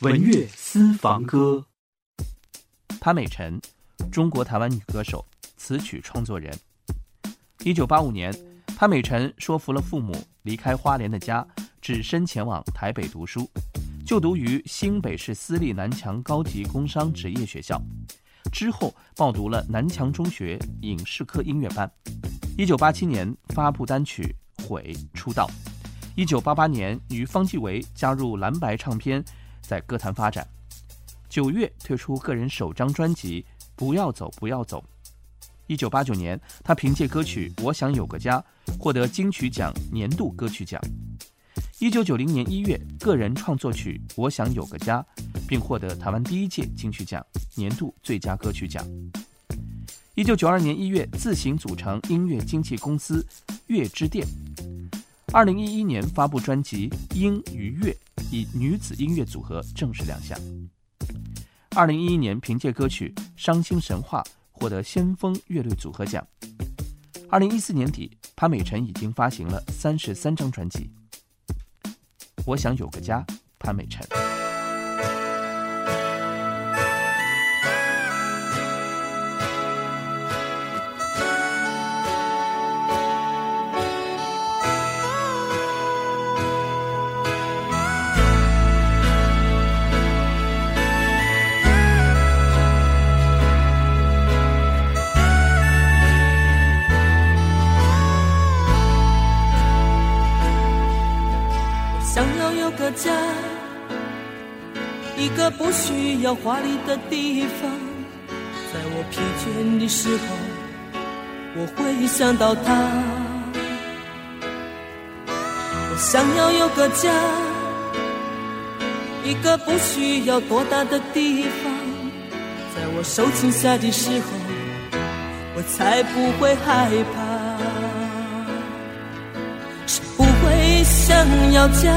文乐私房歌，潘美辰，中国台湾女歌手、词曲创作人。一九八五年，潘美辰说服了父母离开花莲的家，只身前往台北读书，就读于新北市私立南强高级工商职业学校。之后报读了南强中学影视科音乐班。一九八七年发布单曲《悔》出道。一九八八年与方季韦加入蓝白唱片，在歌坛发展。九月推出个人首张专辑《不要走，不要走》。一九八九年，他凭借歌曲《我想有个家》获得金曲奖年度歌曲奖。一九九零年一月，个人创作曲《我想有个家》，并获得台湾第一届金曲奖年度最佳歌曲奖。一九九二年一月，自行组成音乐经纪公司乐之店。二零一一年发布专辑《音与乐》，以女子音乐组合正式亮相。二零一一年凭借歌曲《伤心神话》获得先锋乐队组合奖。二零一四年底，潘美辰已经发行了三十三张专辑。我想有个家，潘美辰。有个家，一个不需要华丽的地方，在我疲倦的时候，我会想到他。我想要有个家，一个不需要多大的地方，在我受惊吓的时候，我才不会害怕。谁不会想要家？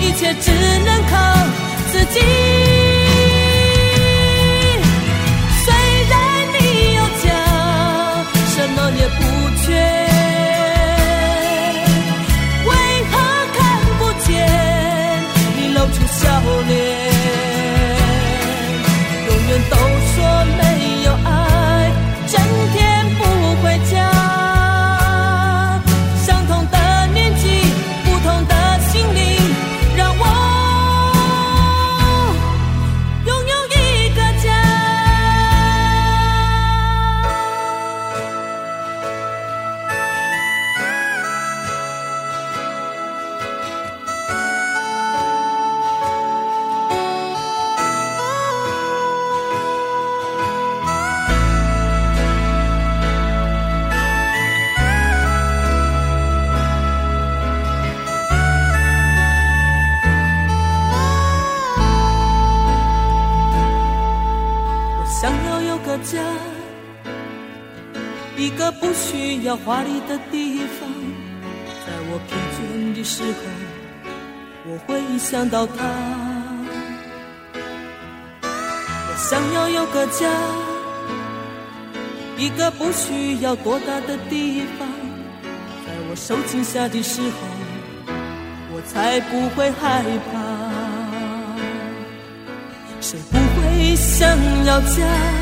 一切只能靠自己。家，一个不需要华丽的地方，在我疲倦的时候，我会想到他。我想要有个家，一个不需要多大的地方，在我受惊吓的时候，我才不会害怕。谁不会想要家？